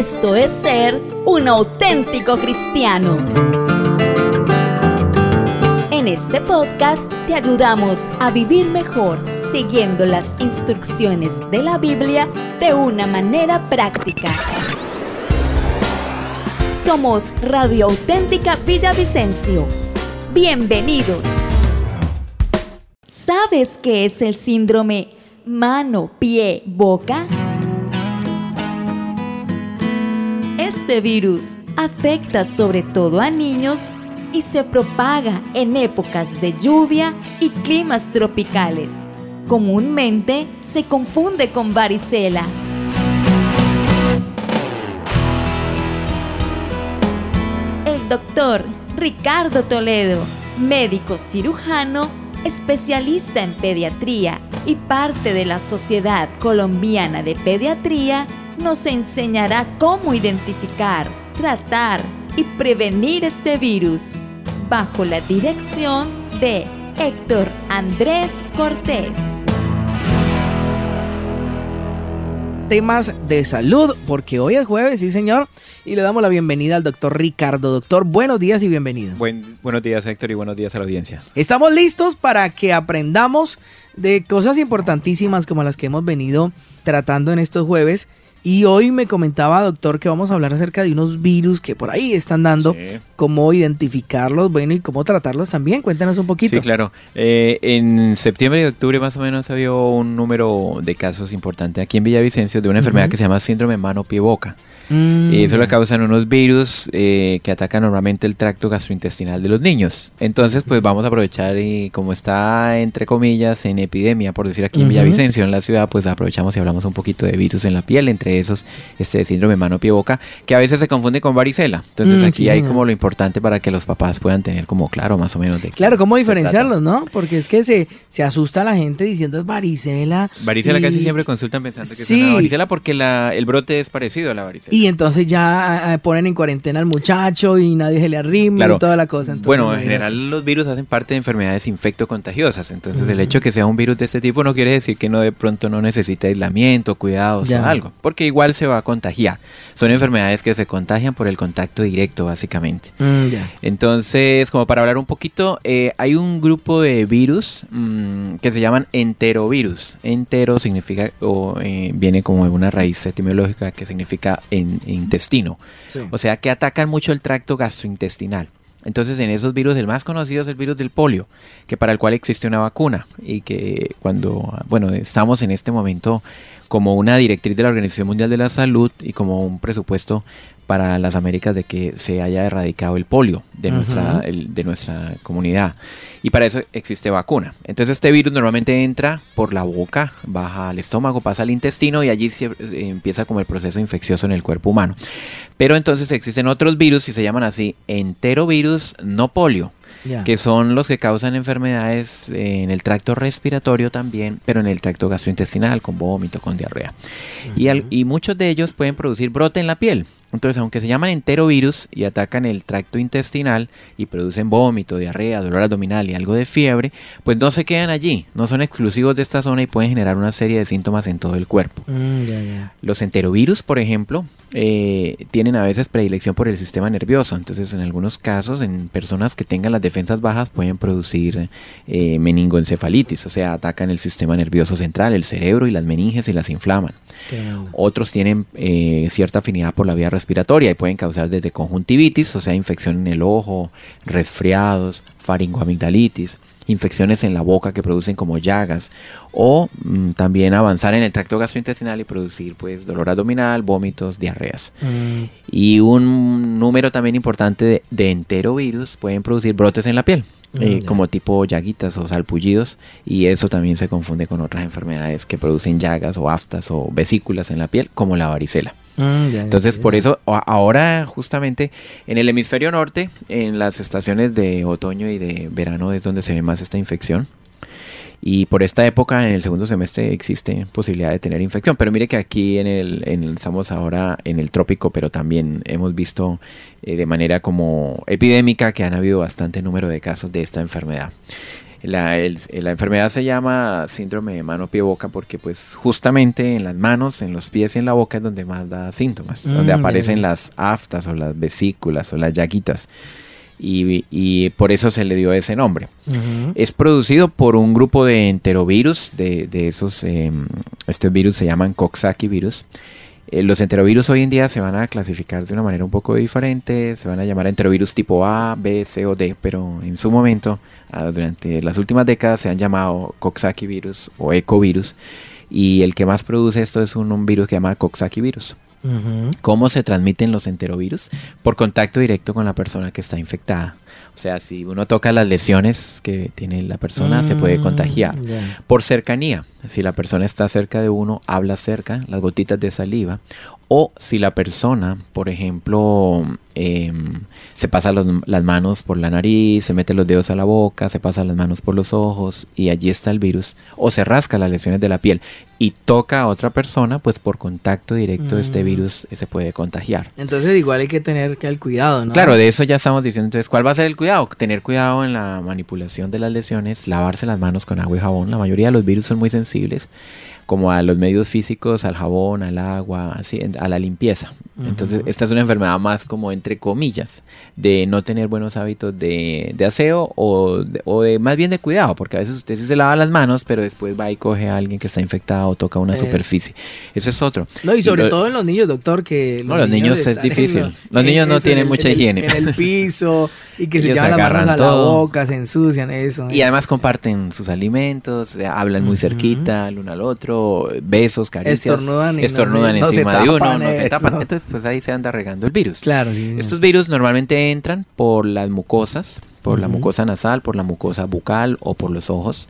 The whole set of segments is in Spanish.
Esto es ser un auténtico cristiano. En este podcast te ayudamos a vivir mejor siguiendo las instrucciones de la Biblia de una manera práctica. Somos Radio Auténtica Villavicencio. Bienvenidos. ¿Sabes qué es el síndrome mano, pie, boca? Este virus afecta sobre todo a niños y se propaga en épocas de lluvia y climas tropicales. Comúnmente se confunde con varicela. El doctor Ricardo Toledo, médico cirujano, especialista en pediatría y parte de la Sociedad Colombiana de Pediatría, nos enseñará cómo identificar, tratar y prevenir este virus bajo la dirección de Héctor Andrés Cortés. Temas de salud, porque hoy es jueves, sí señor, y le damos la bienvenida al doctor Ricardo. Doctor, buenos días y bienvenido. buenos días Héctor y buenos días a la audiencia. Estamos listos para que aprendamos de cosas importantísimas como las que hemos venido tratando en estos jueves y hoy me comentaba, doctor, que vamos a hablar acerca de unos virus que por ahí están dando, cómo identificarlos, bueno, y cómo tratarlos también. Cuéntanos un poquito. Sí, claro. Eh, en septiembre y octubre más o menos había un número de casos importante aquí en Villavicencio de una enfermedad que se llama síndrome mano-pie-boca. Mm, y eso lo causan unos virus eh, que atacan normalmente el tracto gastrointestinal de los niños. Entonces, pues vamos a aprovechar y como está, entre comillas, en epidemia, por decir aquí en Villavicencio, en la ciudad, pues aprovechamos y hablamos un poquito de virus en la piel, entre esos este síndrome mano-pie-boca, que a veces se confunde con varicela. Entonces, mm, aquí hay como lo importante para que los papás puedan tener como claro más o menos de Claro, cómo diferenciarlos, ¿no? Porque es que se, se asusta la gente diciendo es varicela. Varicela casi siempre consultan pensando que es una varicela porque la, el brote es parecido a la varicela. Y entonces ya eh, ponen en cuarentena al muchacho y nadie se le arrima y toda la cosa. bueno, en general los virus hacen parte de enfermedades infecto-contagiosas. Entonces el hecho de que sea un virus de este tipo no quiere decir que no de pronto no necesite aislamiento, cuidados o algo. Porque igual se va a contagiar. Son enfermedades que se contagian por el contacto directo, básicamente. Mm, entonces, como para hablar un poquito, eh, hay un grupo de virus mm, que se llaman enterovirus. Entero significa, o eh, viene como de una raíz etimológica que significa en, intestino. O sea que atacan mucho el tracto gastrointestinal. Entonces, en esos virus, el más conocido es el virus del polio, que para el cual existe una vacuna y que cuando, bueno, estamos en este momento como una directriz de la Organización Mundial de la Salud y como un presupuesto para las Américas de que se haya erradicado el polio de, nuestra, de nuestra comunidad. Y para eso existe vacuna. Entonces este virus normalmente entra por la boca, baja al estómago, pasa al intestino y allí se, eh, empieza como el proceso infeccioso en el cuerpo humano. Pero entonces existen otros virus y se llaman así enterovirus no polio que son los que causan enfermedades en el tracto respiratorio también, pero en el tracto gastrointestinal, con vómito, con diarrea. y, y muchos de ellos pueden producir brote en la piel. Entonces, aunque se llaman enterovirus y atacan el tracto intestinal y producen vómito, diarrea, dolor abdominal y algo de fiebre, pues no se quedan allí, no son exclusivos de esta zona y pueden generar una serie de síntomas en todo el cuerpo. Mm, Los enterovirus, por ejemplo, eh, tienen a veces predilección por el sistema nervioso, entonces en algunos casos, en personas que tengan las defensas bajas, pueden producir eh, meningoencefalitis, o sea, atacan el sistema nervioso central, el cerebro y las meninges y las inflaman. Otros tienen eh, cierta afinidad por la vía respiratoria y pueden causar desde conjuntivitis, o sea, infección en el ojo, resfriados, faringoamigdalitis, infecciones en la boca que producen como llagas o mm, también avanzar en el tracto gastrointestinal y producir pues dolor abdominal, vómitos, diarreas. Mm. Y un número también importante de, de, enterovirus pueden producir brotes en la piel. Mm, eh, como tipo llaguitas o salpullidos y eso también se confunde con otras enfermedades que producen llagas o aftas o vesículas en la piel como la varicela. Mm, Entonces, por eso ahora justamente en el hemisferio norte, en las estaciones de otoño y de verano es donde se ve más esta infección. Y por esta época, en el segundo semestre, existe posibilidad de tener infección. Pero mire que aquí en el, en estamos ahora en el trópico, pero también hemos visto eh, de manera como epidémica que han habido bastante número de casos de esta enfermedad. La, la, enfermedad se llama síndrome de mano, pie, boca porque pues justamente en las manos, en los pies y en la boca es donde más da síntomas, mm, donde aparecen las aftas o las vesículas o las llaguitas. Y, por eso se le dio ese nombre. Es producido por un grupo de enterovirus, de, de esos, eh, estos virus se llaman Coxsackie virus. Eh, los enterovirus hoy en día se van a clasificar de una manera un poco diferente, se van a llamar enterovirus tipo A, B, C o D, pero en su momento Ah, durante las últimas décadas se han llamado Coxsackie virus o ecovirus y el que más produce esto es un, virus que se llama Coxsackie virus. ¿Cómo se transmiten los enterovirus? Por contacto directo con la persona que está infectada. O sea, si uno toca las lesiones que tiene la persona, se puede mm, contagiar. Por cercanía, si la persona está cerca de uno, habla cerca, las gotitas de saliva, o si la persona, por ejemplo, em, se pasa las manos por la nariz, se mete los dedos a la boca, se pasa las manos por los ojos y allí está el virus, o se rasca las lesiones de la piel y toca a otra persona, pues por contacto directo este mm. virus se puede contagiar. Entonces igual hay que tener que el cuidado, ¿no? Claro, de eso ya estamos diciendo. Entonces, ¿cuál va a ser el cuidado? Tener cuidado en la manipulación de las lesiones, lavarse las manos con agua y jabón. La mayoría de los virus son muy sensibles como a los medios físicos, al jabón, al agua, así, a la limpieza. Entonces, esta es una enfermedad más como entre comillas, de no tener buenos hábitos de, aseo o de, más bien de cuidado, porque a veces usted sí se lava las manos, pero después va y coge a alguien que está infectado o toca una superficie. Eso es otro. No, y sobre todo en los niños, doctor, que... Los no, los niños, es difícil. los niños no tienen mucha higiene. en el piso y que se llevan las manos a la boca, se ensucian, eso. Y además comparten sus alimentos, hablan muy cerquita el uno al otro besos, caricias. Estornudan, estornudan encima de uno, no se tapan. Entonces, pues ahí se anda regando el virus. Claro, Estos virus normalmente entran por las mucosas, por la mucosa nasal, por la mucosa bucal o por los ojos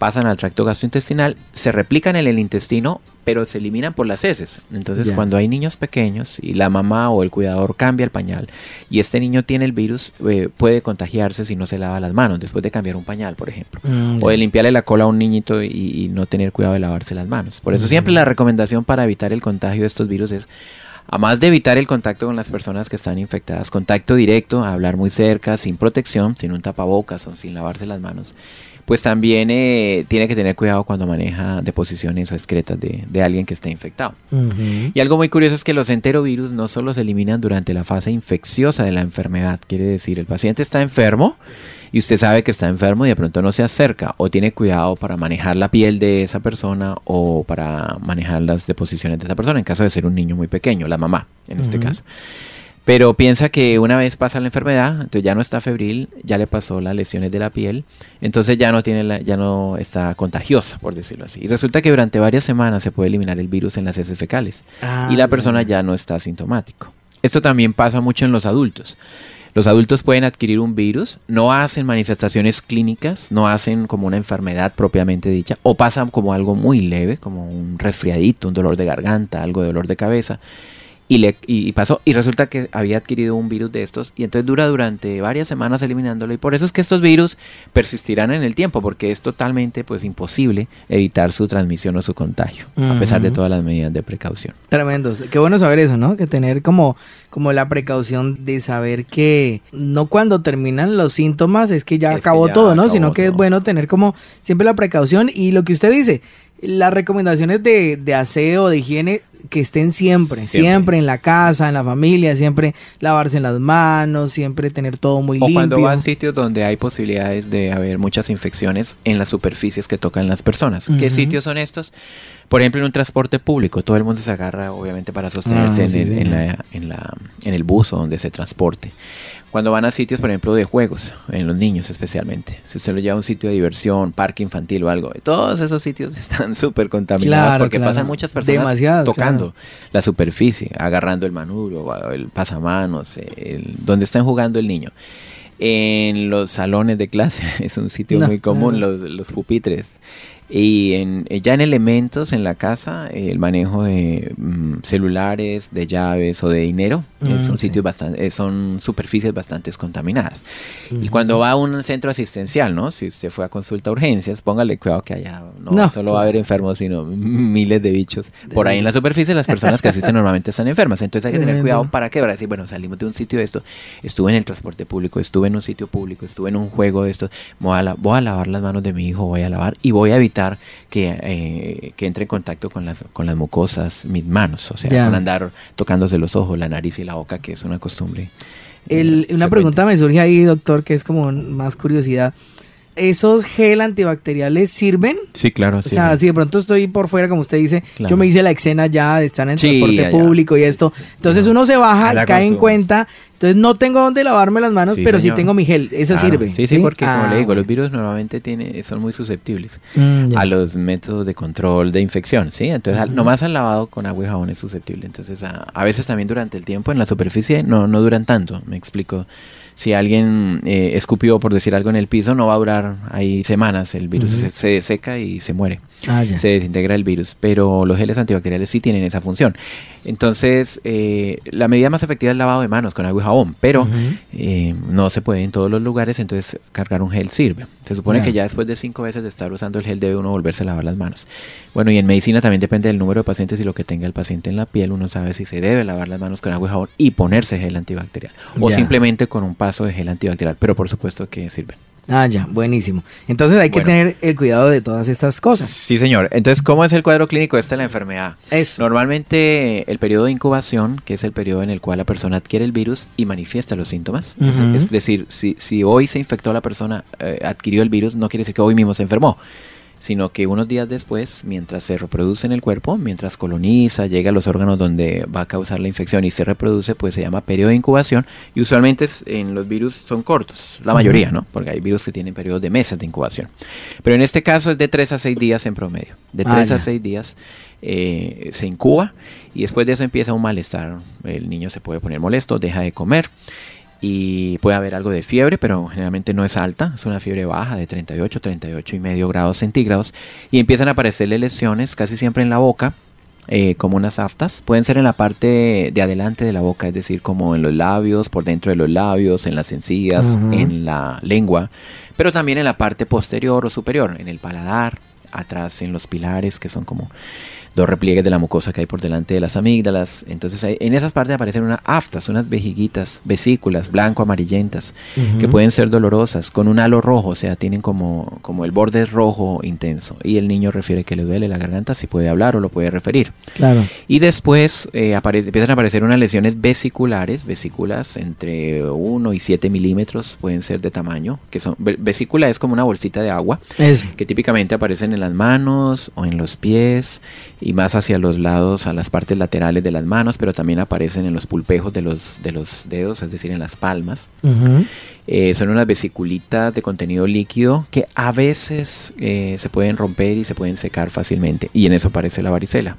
pasan al tracto gastrointestinal, se replican en el intestino, pero se eliminan por las heces. Entonces, cuando hay niños pequeños y la mamá o el cuidador cambia el pañal y este niño tiene el virus, eh, puede contagiarse si no se lava las manos después de cambiar un pañal, por ejemplo. Mm, o de limpiarle la cola a un niñito y, no tener cuidado de lavarse las manos. Por eso, siempre la recomendación para evitar el contagio de estos virus es Además de evitar el contacto con las personas que están infectadas, contacto directo, hablar muy cerca, sin protección, sin un tapabocas o sin lavarse las manos, pues también eh, tiene que tener cuidado cuando maneja deposiciones o excretas de, alguien que esté infectado. Y algo muy curioso es que los enterovirus no solo se eliminan durante la fase infecciosa de la enfermedad, quiere decir, el paciente está enfermo y usted sabe que está enfermo y de pronto no se acerca o tiene cuidado para manejar la piel de esa persona o para manejar las deposiciones de esa persona, en caso de ser un niño muy pequeño, la mamá en este caso. Pero piensa que una vez pasa la enfermedad, entonces ya no está febril, ya le pasó las lesiones de la piel, entonces ya no tiene la, ya no está contagiosa, por decirlo así. Y resulta que durante varias semanas se puede eliminar el virus en las heces fecales y la ah, persona ya no está asintomático. Esto también pasa mucho en los adultos. Los adultos pueden adquirir un virus, no hacen manifestaciones clínicas, no hacen como una enfermedad propiamente dicha, o pasan como algo muy leve, como un resfriadito, un dolor de garganta, algo de dolor de cabeza y, le, y pasó, y resulta que había adquirido un virus de estos, y entonces dura durante varias semanas eliminándolo, y por eso es que estos virus persistirán en el tiempo, porque es totalmente pues imposible evitar su transmisión o su contagio, a pesar de todas las medidas de precaución. Tremendo, qué bueno saber eso, ¿no? Que tener como, como la precaución de saber que no cuando terminan los síntomas es que ya acabó todo, ¿no? Sino que es bueno tener como siempre la precaución y lo que usted dice, las recomendaciones de, de aseo, de higiene que estén siempre, siempre, en la casa, en la familia, siempre lavarse las manos, siempre tener todo muy limpio. O cuando van a sitios donde hay posibilidades de haber muchas infecciones en las superficies que tocan las personas. ¿Qué sitios son estos? Por ejemplo, en un transporte público, todo el mundo se agarra obviamente para sostenerse ah, en, en, la, en, la, en el bus o donde se transporte. Cuando van a sitios, por ejemplo, de juegos, en los niños especialmente, si usted lo lleva a un sitio de diversión, parque infantil o algo, todos esos sitios están súper contaminados porque pasan muchas personas tocando la superficie, agarrando el manubrio, el pasamanos, el, donde están jugando el niño. En los salones de clase es un sitio muy común, los, los pupitres Y en, eh, ya en elementos en la casa, el manejo de mm, celulares, de llaves o de dinero, eh, Mm, son sí. sitios bastante, eh, son superficies bastante contaminadas. Y cuando va a un centro asistencial, ¿no? Si usted fue a consulta a urgencias, póngale cuidado que allá no, No, solo va a haber enfermos, sino miles de bichos. Por ahí en la superficie las personas que asisten normalmente están enfermas. Entonces hay que tener cuidado para qué, para decir, bueno, salimos de un sitio de esto, estuve en el transporte público, estuve en un sitio público, estuve en un juego de esto, voy a, la- voy a lavar las manos de mi hijo, voy a lavar y voy a evitar que, eh, que entre en contacto con las, con las mucosas mis manos, o sea, Ya. con andar tocándose los ojos, la nariz y la boca, que es una costumbre. eh, El- una frecuente. pregunta me surge ahí, doctor, que es como más curiosidad. ¿Esos gel antibacteriales sirven? Sí, claro, O sí. sea, si de pronto estoy por fuera, como usted dice, Claro. yo me hice la exena ya de estar en Sí, transporte ya, ya. público y esto. sí, sí. Entonces uno se baja, cae en cuenta. Entonces no tengo dónde lavarme las manos, Sí, pero sí tengo mi gel. Eso Claro, sirve. Sí, sí, porque como Ah, le digo, bueno. los virus normalmente tiene, son muy susceptibles Mm, a los métodos de control de infección, ¿sí? Entonces, nomás al lavado con agua y jabón es susceptible. Entonces, a, a veces también durante el tiempo en la superficie no, no duran tanto, me explico. Si alguien eh, escupió, por decir algo, en el piso, no va a durar ahí semanas. El virus se, se seca y se muere. Ah. Se desintegra el virus. Pero los geles antibacteriales sí tienen esa función. Entonces, eh, la medida más efectiva es el lavado de manos con agua y jabón. Pero Ujú. eh, no se puede en todos los lugares, entonces cargar un gel sirve. Se supone que ya después de cinco veces de estar usando el gel debe uno volverse a lavar las manos. Bueno, y en medicina también depende del número de pacientes y lo que tenga el paciente en la piel. Uno sabe si se debe lavar las manos con agua y jabón y ponerse gel antibacterial. O simplemente con un paso de gel antibacterial, pero por supuesto que sirven. Ah, ya, buenísimo. Entonces hay que tener el cuidado de todas estas cosas. Sí, señor. Entonces, ¿cómo es el cuadro clínico de esta la enfermedad? Eso. Normalmente el periodo de incubación, que es el periodo en el cual la persona adquiere el virus y manifiesta los síntomas, es, decir, si, si hoy se infectó la persona, eh, adquirió el virus, no quiere decir que hoy mismo se enfermó, sino que unos días después, mientras se reproduce en el cuerpo, mientras coloniza, llega a los órganos donde va a causar la infección y se reproduce, pues se llama periodo de incubación y usualmente en los virus son cortos, la mayoría. ¿no? Porque hay virus que tienen periodos de meses de incubación. Pero en este caso es de 3 a 6 días en promedio. De Ah, 3 a ya. 6 días eh, se incuba y después de eso empieza un malestar. El niño se puede poner molesto, deja de comer y puede haber algo de fiebre, pero generalmente no es alta, es una fiebre baja de 38, 38 y medio grados centígrados y empiezan a aparecerle lesiones casi siempre en la boca. eh, como unas aftas, pueden ser en la parte de adelante de la boca, es decir, como en los labios, por dentro de los labios, en las encías, en la lengua, pero también en la parte posterior o superior, en el paladar, atrás en los pilares, que son como dos repliegues de la mucosa que hay por delante de las amígdalas. Entonces ahí- en esas partes aparecen unas aftas, unas vejiguitas, vesículas blanco-amarillentas, que Ujú. pueden ser dolorosas, con un halo rojo, o sea, tienen como, como el borde es rojo intenso. Y el niño refiere que le duele la garganta, si puede hablar o lo puede referir. Claro. Y después eh, empiezan a aparecer unas lesiones vesiculares, vesículas entre 1 y 7 milímetros pueden ser de tamaño, que son, ve- vesícula es como una bolsita de agua, Eso. que típicamente aparecen en las manos o en los pies y más hacia los lados, a las partes laterales de las manos, pero también aparecen en los pulpejos de los, de los dedos, es decir, en las palmas. Eh, son unas vesiculitas de contenido líquido que a veces eh, se pueden romper y se pueden secar fácilmente y en eso aparece la varicela.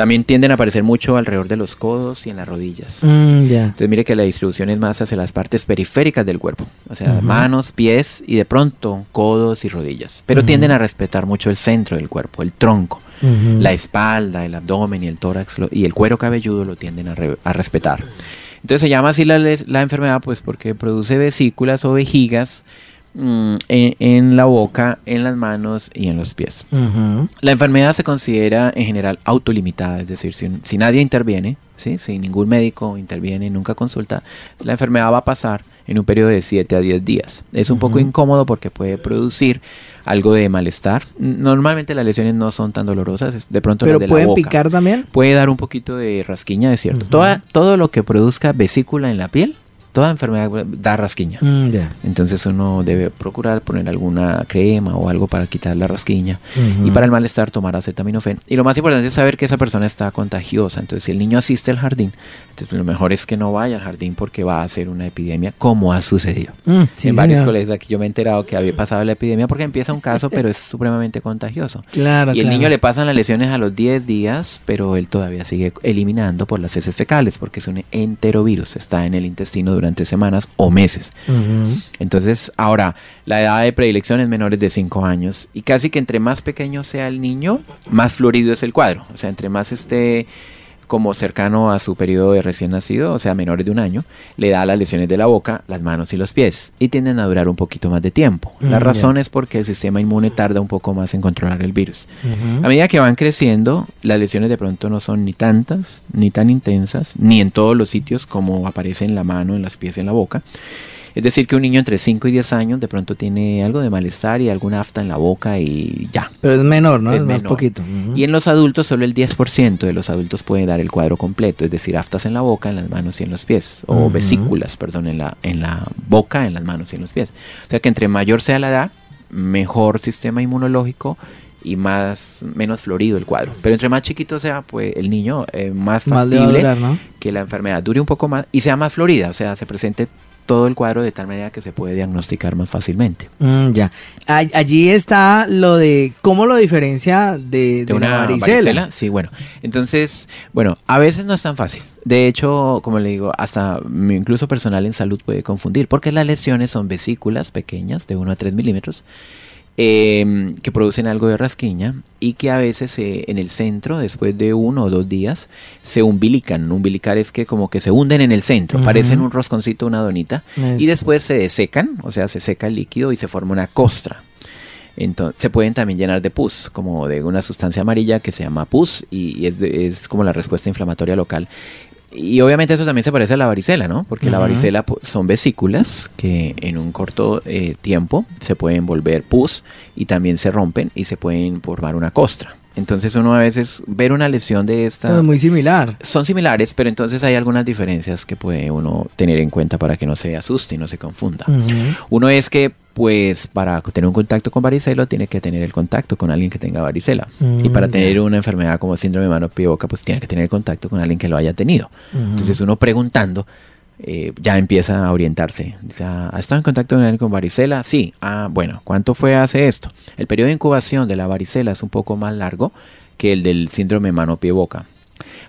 También tienden a aparecer mucho alrededor de los codos y en las rodillas. Mm. Entonces mire que la distribución es más hacia las partes periféricas del cuerpo, o sea, manos, pies y de pronto codos y rodillas. Pero tienden a respetar mucho el centro del cuerpo, el tronco, la espalda, el abdomen y el tórax lo- y el cuero cabelludo lo tienden a, re- a respetar. Entonces se llama así la, la enfermedad pues porque produce vesículas o vejigas en, en la boca, en las manos y en los pies. La enfermedad se considera en general autolimitada, es decir, si, si nadie interviene, ¿sí? si ningún médico interviene, nunca consulta, la enfermedad va a pasar en un periodo de 7 a 10 días. Es un poco Ujú. incómodo porque puede producir algo de malestar. Normalmente las lesiones no son tan dolorosas, de pronto las Pero de la pueden boca. picar también. Puede dar un poquito de rasquiña, es cierto. Toda- todo lo que produzca vesícula en la piel, toda enfermedad da rasquiña. Mm, ya. Entonces uno debe procurar poner alguna crema o algo para quitar la rasquiña. Ujú. Y para el malestar tomar acetaminofén. Y lo más importante es saber que esa persona está contagiosa. Entonces si el niño asiste al jardín, entonces lo mejor es que no vaya al jardín porque va a ser una epidemia como ha sucedido. Mm, sí, en varios colegios aquí yo me he enterado que había pasado la epidemia porque empieza un caso pero es supremamente contagioso. Claro, Y el claro. niño le pasan las lesiones a los 10 días, pero él todavía sigue eliminando por las heces fecales porque es un enterovirus, está en el intestino durante semanas o meses. Entonces, ahora, la edad de predilección es menores de 5 años y casi que entre más pequeño sea el niño, más florido es el cuadro. O sea, entre más esté como cercano a su periodo de recién nacido, o sea, menores de un año, le da las lesiones de la boca, las manos y los pies, y tienden a durar un poquito más de tiempo. la mm, razón es porque el sistema inmune tarda un poco más en controlar el virus. A medida que van creciendo, las lesiones de pronto no son ni tantas, ni tan intensas, ni en todos los sitios como aparece en la mano, en los pies en la boca. Es decir, que un niño entre 5 y 10 años de pronto tiene algo de malestar y alguna afta en la boca y ya. Pero es menor, ¿no? Es, más poquito. Y en los adultos solo el 10% de los adultos puede dar el cuadro completo, es decir, aftas en la boca, en las manos y en los pies, o vesículas, perdón, en la, en la boca, en las manos y en los pies. O sea que entre mayor sea la edad, mejor sistema inmunológico y más menos florido el cuadro. Pero entre más chiquito sea, pues el niño eh, más factible que la enfermedad dure un poco más y sea más florida, o sea, se presente todo el cuadro de tal manera que se puede diagnosticar más fácilmente. Mm, ya. Allí está lo de cómo lo diferencia de, una varicela? Sí, bueno. Entonces, bueno, a veces no es tan fácil. De hecho, como le digo, hasta incluso personal en salud puede confundir, porque las lesiones son vesículas pequeñas de 1 a 3 milímetros Em, que producen algo de rasquiña y que a veces en el centro, después de uno o dos días, se umbilican. Umbilicar es que como que se hunden en el centro, parecen un rosconcito, una donita, y después se desecan, o sea, se seca el líquido y se forma una costra. Entonces, se pueden también llenar de pus, como de una sustancia amarilla que se llama pus y, es, es, como la respuesta inflamatoria local. Y obviamente eso también se parece a la varicela, ¿no? Porque la varicela son vesículas que en un corto eh, tiempo se pueden volver pus y también se rompen y se pueden formar una costra. Entonces uno a veces ver una lesión de esta... Es muy similar. Son similares, pero entonces hay algunas diferencias que puede uno tener en cuenta para que no se asuste y no se confunda. Uno es que pues para tener un contacto con varicela tiene que tener el contacto con alguien que tenga varicela. y para mm, tener una enfermedad como síndrome de mano pie boca, pues tiene que tener contacto con alguien que lo haya tenido. Entonces uno preguntando eh, ya empieza a orientarse. Dice, ¿ha estado en contacto con varicela? Sí. Ah, bueno, ¿cuánto fue hace esto? El periodo de incubación de la varicela es un poco más largo que el del síndrome mano-pie-boca.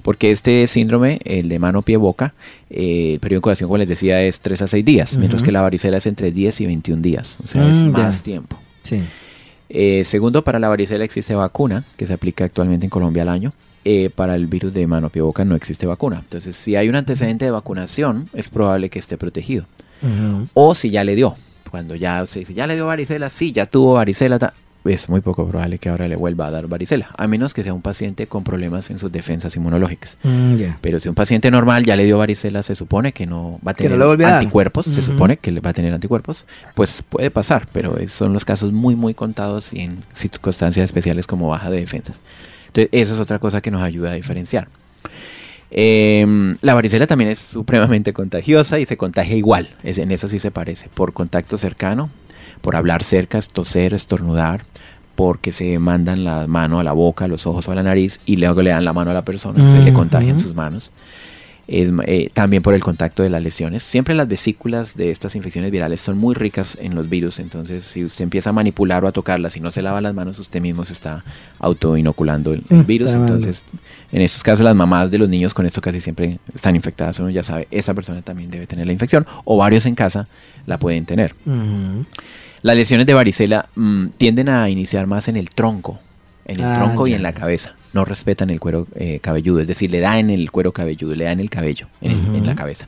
Porque este síndrome, el de mano-pie-boca, eh, el periodo de incubación, como les decía, es 3 a 6 días, mientras que la varicela es entre 10 y 21 días. O sea, es mm, más tiempo. Sí. Eh, segundo, para la varicela existe vacuna que se aplica actualmente en Colombia al año. Eh, para el virus de mano pie boca no existe vacuna. Entonces, si hay un antecedente de vacunación, es probable que esté protegido. O si ya le dio. Cuando ya se dice, ya le dio varicela, sí, ya tuvo varicela, es muy poco probable que ahora le vuelva a dar varicela, a menos que sea un paciente con problemas en sus defensas inmunológicas. Mm, Pero si un paciente normal ya le dio varicela, se supone que no va a tener anticuerpos, se supone que va a tener anticuerpos, pues puede pasar, pero son los casos muy, muy contados y en circunstancias especiales como baja de defensas. Entonces, eso es otra cosa que nos ayuda a diferenciar. Em, la varicela también es supremamente contagiosa y se contagia igual, es, en eso sí se parece, por contacto cercano, por hablar cerca, toser, estornudar, porque se mandan la mano a la boca, a los ojos o a la nariz y luego le dan la mano a la persona, entonces le contagian sus manos. Eh, también por el contacto de las lesiones. Siempre las vesículas de estas infecciones virales son muy ricas en los virus, entonces si usted empieza a manipular o a tocarlas y no se lava las manos, usted mismo se está autoinoculando el, el mm, virus. Entonces, en estos casos, las mamás de los niños con esto casi siempre están infectadas. Uno ya sabe, esa persona también debe tener la infección o varios en casa la pueden tener. Las lesiones de varicela mm, tienden a iniciar más en el tronco en el ah, tronco y en la cabeza. No respetan el cuero eh, cabelludo, es decir, le da en el cuero cabelludo, le da en el cabello, en, la cabeza.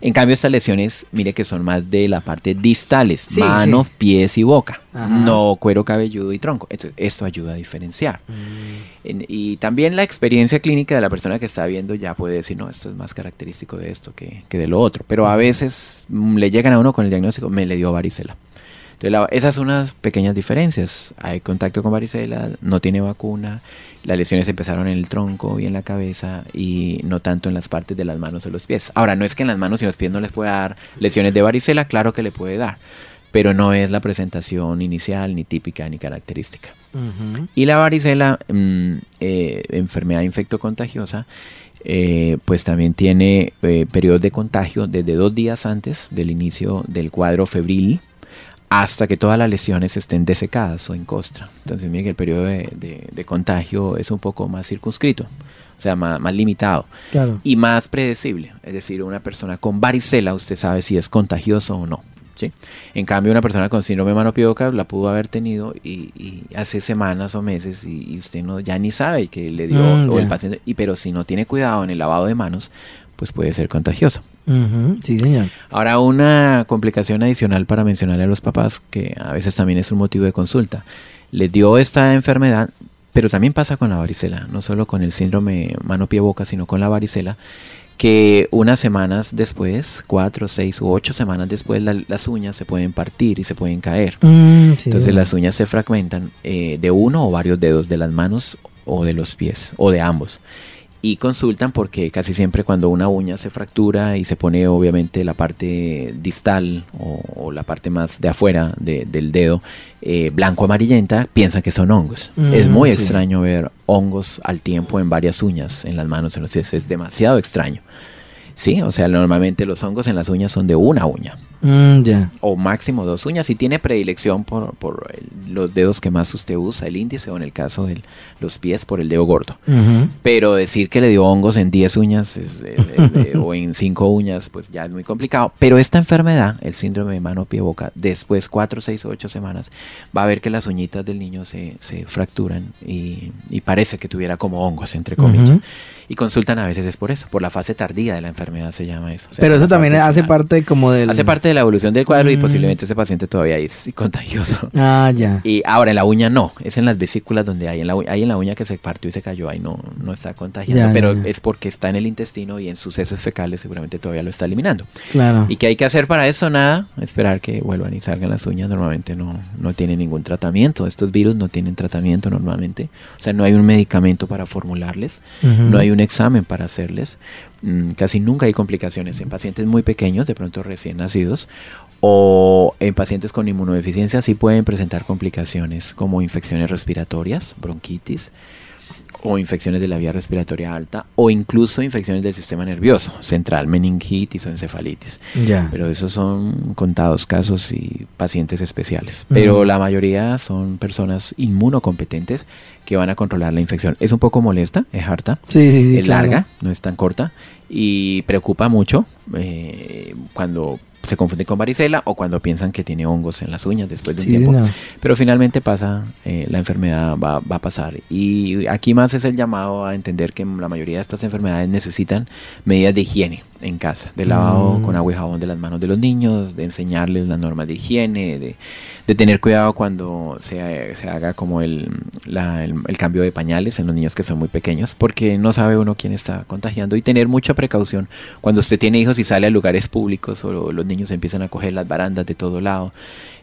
En cambio, estas lesiones, mire que son más de la parte distales, manos, pies y boca, no cuero cabelludo y tronco. Entonces, esto ayuda a diferenciar. Mm. y también la experiencia clínica de la persona que está viendo ya puede decir, no, esto es más característico de esto que, que de lo otro. Pero a veces mm, le llegan a uno con el diagnóstico, me le dio varicela esas son unas pequeñas diferencias. Hay contacto con varicela, no tiene vacuna, las lesiones empezaron en el tronco y en la cabeza y no tanto en las partes de las manos o los pies. Ahora, no es que en las manos y los pies no les pueda dar lesiones de varicela, claro que le puede dar, pero no es la presentación inicial, ni típica, ni característica. Y la varicela, mm, eh, enfermedad infectocontagiosa, eh, pues también tiene eh, periodos de contagio desde dos días antes del inicio del cuadro febril hasta que todas las lesiones estén desecadas o en costra. Entonces, miren que el periodo de, contagio es un poco más circunscrito, o sea, más, limitado y más predecible. Es decir, una persona con varicela, usted sabe si es contagioso o no. ¿sí? En cambio, una persona con síndrome de mano la pudo haber tenido y, hace semanas o meses y, usted no ya ni sabe que le dio mm, o el paciente, y, pero si no tiene cuidado en el lavado de manos, pues puede ser contagioso. Sí, señor. Ahora, una complicación adicional para mencionarle a los papás, que a veces también es un motivo de consulta. Les dio esta enfermedad, pero también pasa con la varicela, no solo con el síndrome mano-pie-boca, sino con la varicela, que unas semanas después, cuatro, seis u ocho semanas después, las uñas se pueden partir y se pueden caer. Mm, Entonces las uñas se fragmentan eh, de uno o varios dedos de las manos o de los pies o de ambos y consultan porque casi siempre cuando una uña se fractura y se pone obviamente la parte distal o, la parte más de afuera del dedo eh, blanco amarillenta, piensan que son hongos. Mm, es muy extraño ver hongos al tiempo en varias uñas, en las manos, en los pies, es demasiado extraño. Sí, o sea, normalmente los hongos en las uñas son de una uña. Mm, o máximo dos uñas. Y tiene predilección por, por los dedos que más usted usa, el índice o en el caso de los pies por el dedo gordo. Pero decir que le dio hongos en 10 uñas o en 5 uñas, pues ya es muy complicado. Pero esta enfermedad, el síndrome de mano, pie, boca, después 4, 6 o 8 semanas, va a ver que las uñitas del niño se, se fracturan y, parece que tuviera como hongos, entre comillas. Y consultan a veces es por eso, por la fase tardía de la enfermedad se llama eso. Pero eso también hace parte como del... Hace parte la evolución del cuadro y mm. posiblemente ese paciente todavía es contagioso. Ah, ya. Y ahora en la uña no, es en las vesículas donde hay en la, hay en la uña que se partió y se cayó, ahí no, no está contagiando, pero es porque está en el intestino y en sus heces fecales seguramente todavía lo está eliminando. Claro. ¿Y qué hay que hacer para eso? Nada, esperar que vuelvan y salgan las uñas, normalmente no, no tiene ningún tratamiento, estos virus no tienen tratamiento normalmente, o sea, no hay un medicamento para formularles, no hay un examen para hacerles, Mm, casi nunca hay complicaciones en pacientes muy pequeños, de pronto recién nacidos, o en pacientes con inmunodeficiencia sí pueden presentar complicaciones como infecciones respiratorias, bronquitis, o infecciones de la vía respiratoria alta o incluso infecciones del sistema nervioso central, meningitis o encefalitis. Pero esos son contados casos y pacientes especiales. Pero la mayoría son personas inmunocompetentes que van a controlar la infección. Es un poco molesta, es harta, es larga, no es tan corta y preocupa mucho eh, cuando se confunden con varicela o cuando piensan que tiene hongos en las uñas después de un tiempo. Pero finalmente pasa, eh, la enfermedad va, va, a pasar. Y aquí más es el llamado a entender que la mayoría de estas enfermedades necesitan medidas de higiene en casa, de lavado mm. con agua y jabón de las manos de los niños, de enseñarles las normas de higiene, de, de tener cuidado cuando se, se haga como el, la, el, cambio de pañales en los niños que son muy pequeños, porque no sabe uno quién está contagiando y tener mucha precaución cuando usted tiene hijos y sale a lugares públicos o los niños empiezan a coger las barandas de todo lado,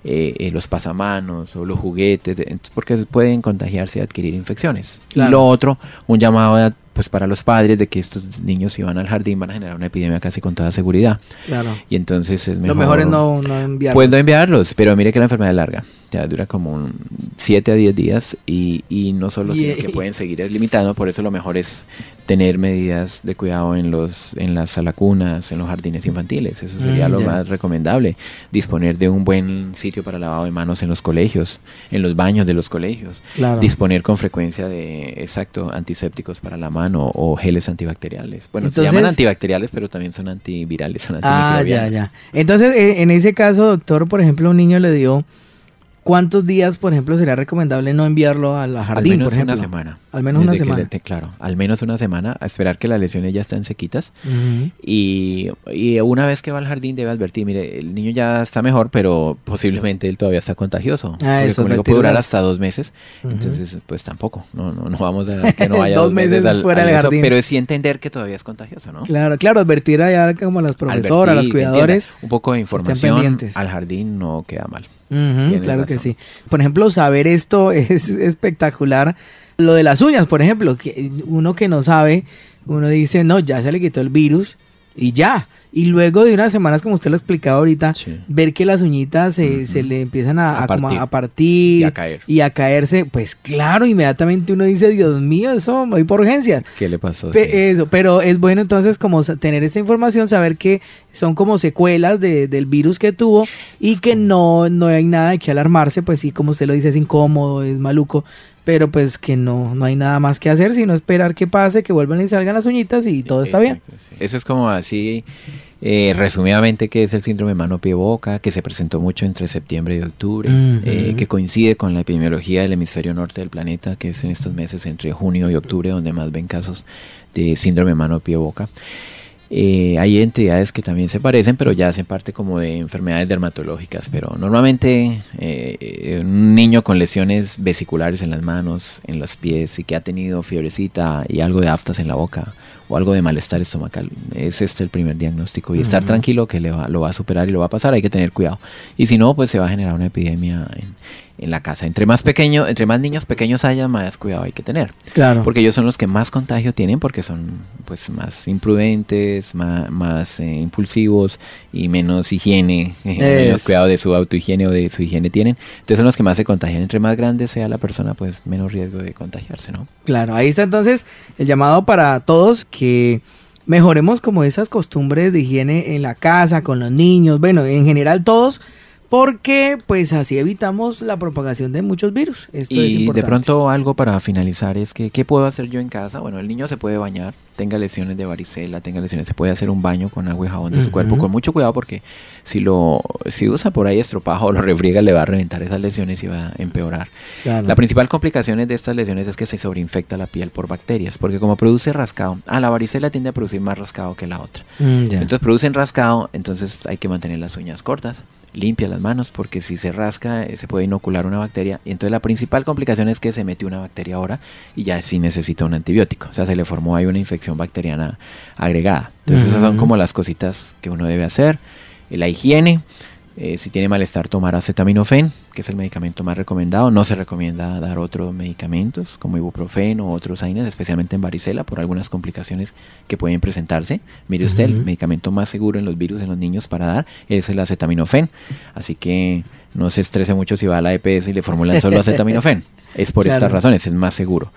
eh, eh, los pasamanos o los juguetes, porque pueden contagiarse y adquirir infecciones. Y lo otro, un llamado pues para los padres de que estos niños si van al jardín van a generar una epidemia casi con toda seguridad. Claro. Y entonces es mejor... Lo mejor es no, no enviarlos. Pues no enviarlos, pero mire que la enfermedad es larga. Ya dura como 7 a 10 días y, y no solo sino que pueden seguir limitando, por eso lo mejor es tener medidas de cuidado en los en las salacunas, en los jardines infantiles. Eso sería mm, lo más recomendable. Disponer de un buen sitio para lavado de manos en los colegios, en los baños de los colegios. Claro. Disponer con frecuencia de, exacto, antisépticos para la mano o, geles antibacteriales. Bueno, se llaman antibacteriales, pero también son antivirales, son Ah, ya, ya. Entonces, eh, en ese caso, doctor, por ejemplo, un niño le dio ¿Cuántos días, por ejemplo, sería recomendable no enviarlo al jardín? Al menos por ejemplo? una semana. Al menos una semana. claro, al menos una semana, a esperar que las lesiones ya estén sequitas. y, una vez que va al jardín debe advertir, mire, el niño ya está mejor, pero posiblemente él todavía está contagioso. Ah, eso, puede durar hasta dos meses. Entonces, pues tampoco, no, no, vamos a que no vaya dos, meses, fuera del jardín. pero sí entender que todavía es contagioso, ¿no? Claro, claro, advertir allá como a las profesoras, a los cuidadores. Un poco de información al jardín no queda mal claro que sí. Por ejemplo, saber esto es espectacular. Lo de las uñas, por ejemplo, que uno que no sabe, uno dice, no, ya se le quitó el virus y ya. Y luego de unas semanas, como usted lo explicaba ahorita, ver que las uñitas se, le empiezan a, partir, y, a caerse, pues claro, inmediatamente uno dice, Dios mío, eso voy por urgencias. ¿Qué le pasó? Eso, pero es bueno entonces como tener esta información, saber que son como secuelas del virus que tuvo y que no, no hay nada de que alarmarse, pues sí, como usted lo dice, es incómodo, es maluco, pero pues que no, no hay nada más que hacer sino esperar que pase, que vuelvan y salgan las uñitas y todo está bien. Eso es como así, eh, resumidamente, que es el síndrome mano-pie-boca, que se presentó mucho entre septiembre y octubre, eh, que coincide con la epidemiología del hemisferio norte del planeta, que es en estos meses entre junio y octubre donde más ven casos de síndrome mano-pie-boca. Eh, hay entidades que también se parecen, pero ya hacen parte como de enfermedades dermatológicas. Pero normalmente eh, un niño con lesiones vesiculares en las manos, en los pies y que ha tenido fiebrecita y algo de aftas en la boca o algo de malestar estomacal, es este el primer diagnóstico. Y estar tranquilo que le lo va a superar y lo va a pasar, hay que tener cuidado. Y si no, pues se va a generar una epidemia en, en la casa. Entre más pequeño, entre más niños pequeños haya, más cuidado hay que tener. Claro. Porque ellos son los que más contagio tienen porque son pues más imprudentes, más, eh, impulsivos y menos higiene, eh, menos cuidado de su autohigiene o de su higiene tienen. Entonces son los que más se contagian. Entre más grande sea la persona, pues menos riesgo de contagiarse, ¿no? Claro, ahí está entonces el llamado para todos que mejoremos como esas costumbres de higiene en la casa, con los niños, bueno, en general todos porque pues así evitamos la propagación de muchos virus. y de pronto algo para finalizar es que, ¿qué puedo hacer yo en casa? Bueno, el niño se puede bañar, tenga lesiones de varicela, tenga lesiones, se puede hacer un baño con agua y jabón de su cuerpo con mucho cuidado porque si lo si usa por ahí estropajo o lo refriega le va a reventar esas lesiones y va a empeorar. La principal complicación de estas lesiones es que se sobreinfecta la piel por bacterias, porque como produce rascado, ah, la varicela tiende a producir más rascado que la otra. Mm, entonces producen rascado, entonces hay que mantener las uñas cortas, limpia las manos porque si se rasca eh, se puede inocular una bacteria y entonces la principal complicación es que se metió una bacteria ahora y ya sí necesita un antibiótico, o sea, se le formó ahí una infección bacteriana agregada. Entonces esas son como las cositas que uno debe hacer. La higiene, eh, si tiene malestar, tomar acetaminofén, que es el medicamento más recomendado. No se recomienda dar otros medicamentos como ibuprofeno o otros AINES, especialmente en varicela, por algunas complicaciones que pueden presentarse. Mire usted, el medicamento más seguro en los virus en los niños para dar es el acetaminofén. Así que no se estrese mucho si va a la EPS y le formulan solo acetaminofén. Es por estas razones, es más seguro.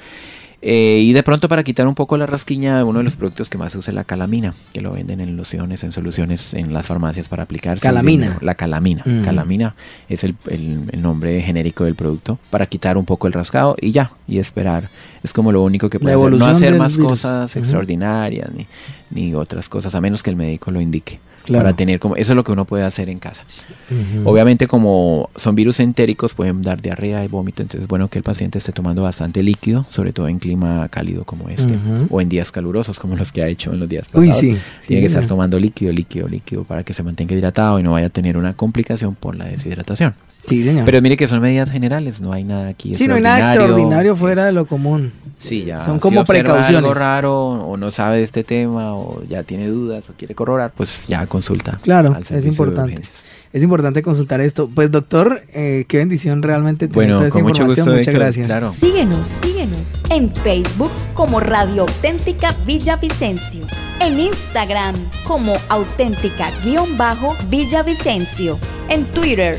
Eh, y de pronto para quitar un poco la rasquiña, uno de los productos que más se usa es la calamina, que lo venden en lociones, en soluciones en las farmacias para aplicarse. Calamina. La calamina. Mm. Calamina es el, nombre genérico del producto para quitar un poco el rascado y ya, y esperar. Es como lo único que puede hacer. No hacer más cosas extraordinarias ni, ni otras cosas, a menos que el médico lo indique. Para tener como, eso es lo que uno puede hacer en casa. Obviamente como son virus entéricos pueden dar diarrea y vómito, entonces es bueno que el paciente esté tomando bastante líquido, sobre todo en clima cálido como este, o en días calurosos como los que ha hecho en los días pasados. sí, Tiene que estar tomando líquido, líquido, líquido para que se mantenga hidratado y no vaya a tener una complicación por la deshidratación. Sí, señor. Pero mire que son medidas generales, no hay nada aquí. Sí, no hay nada extraordinario fuera de lo común. Sí, ya. Son como precauciones. algo raro o no sabe de este tema o ya tiene dudas o quiere corroborar, pues ya consulta. Claro, es importante. Es importante consultar esto. Pues doctor, eh, qué bendición realmente tener bueno, toda esta mucho información. Muchas gracias. Síguenos, síguenos en Facebook como Radio Auténtica Villavicencio. En Instagram como auténtica-villavicencio. En Twitter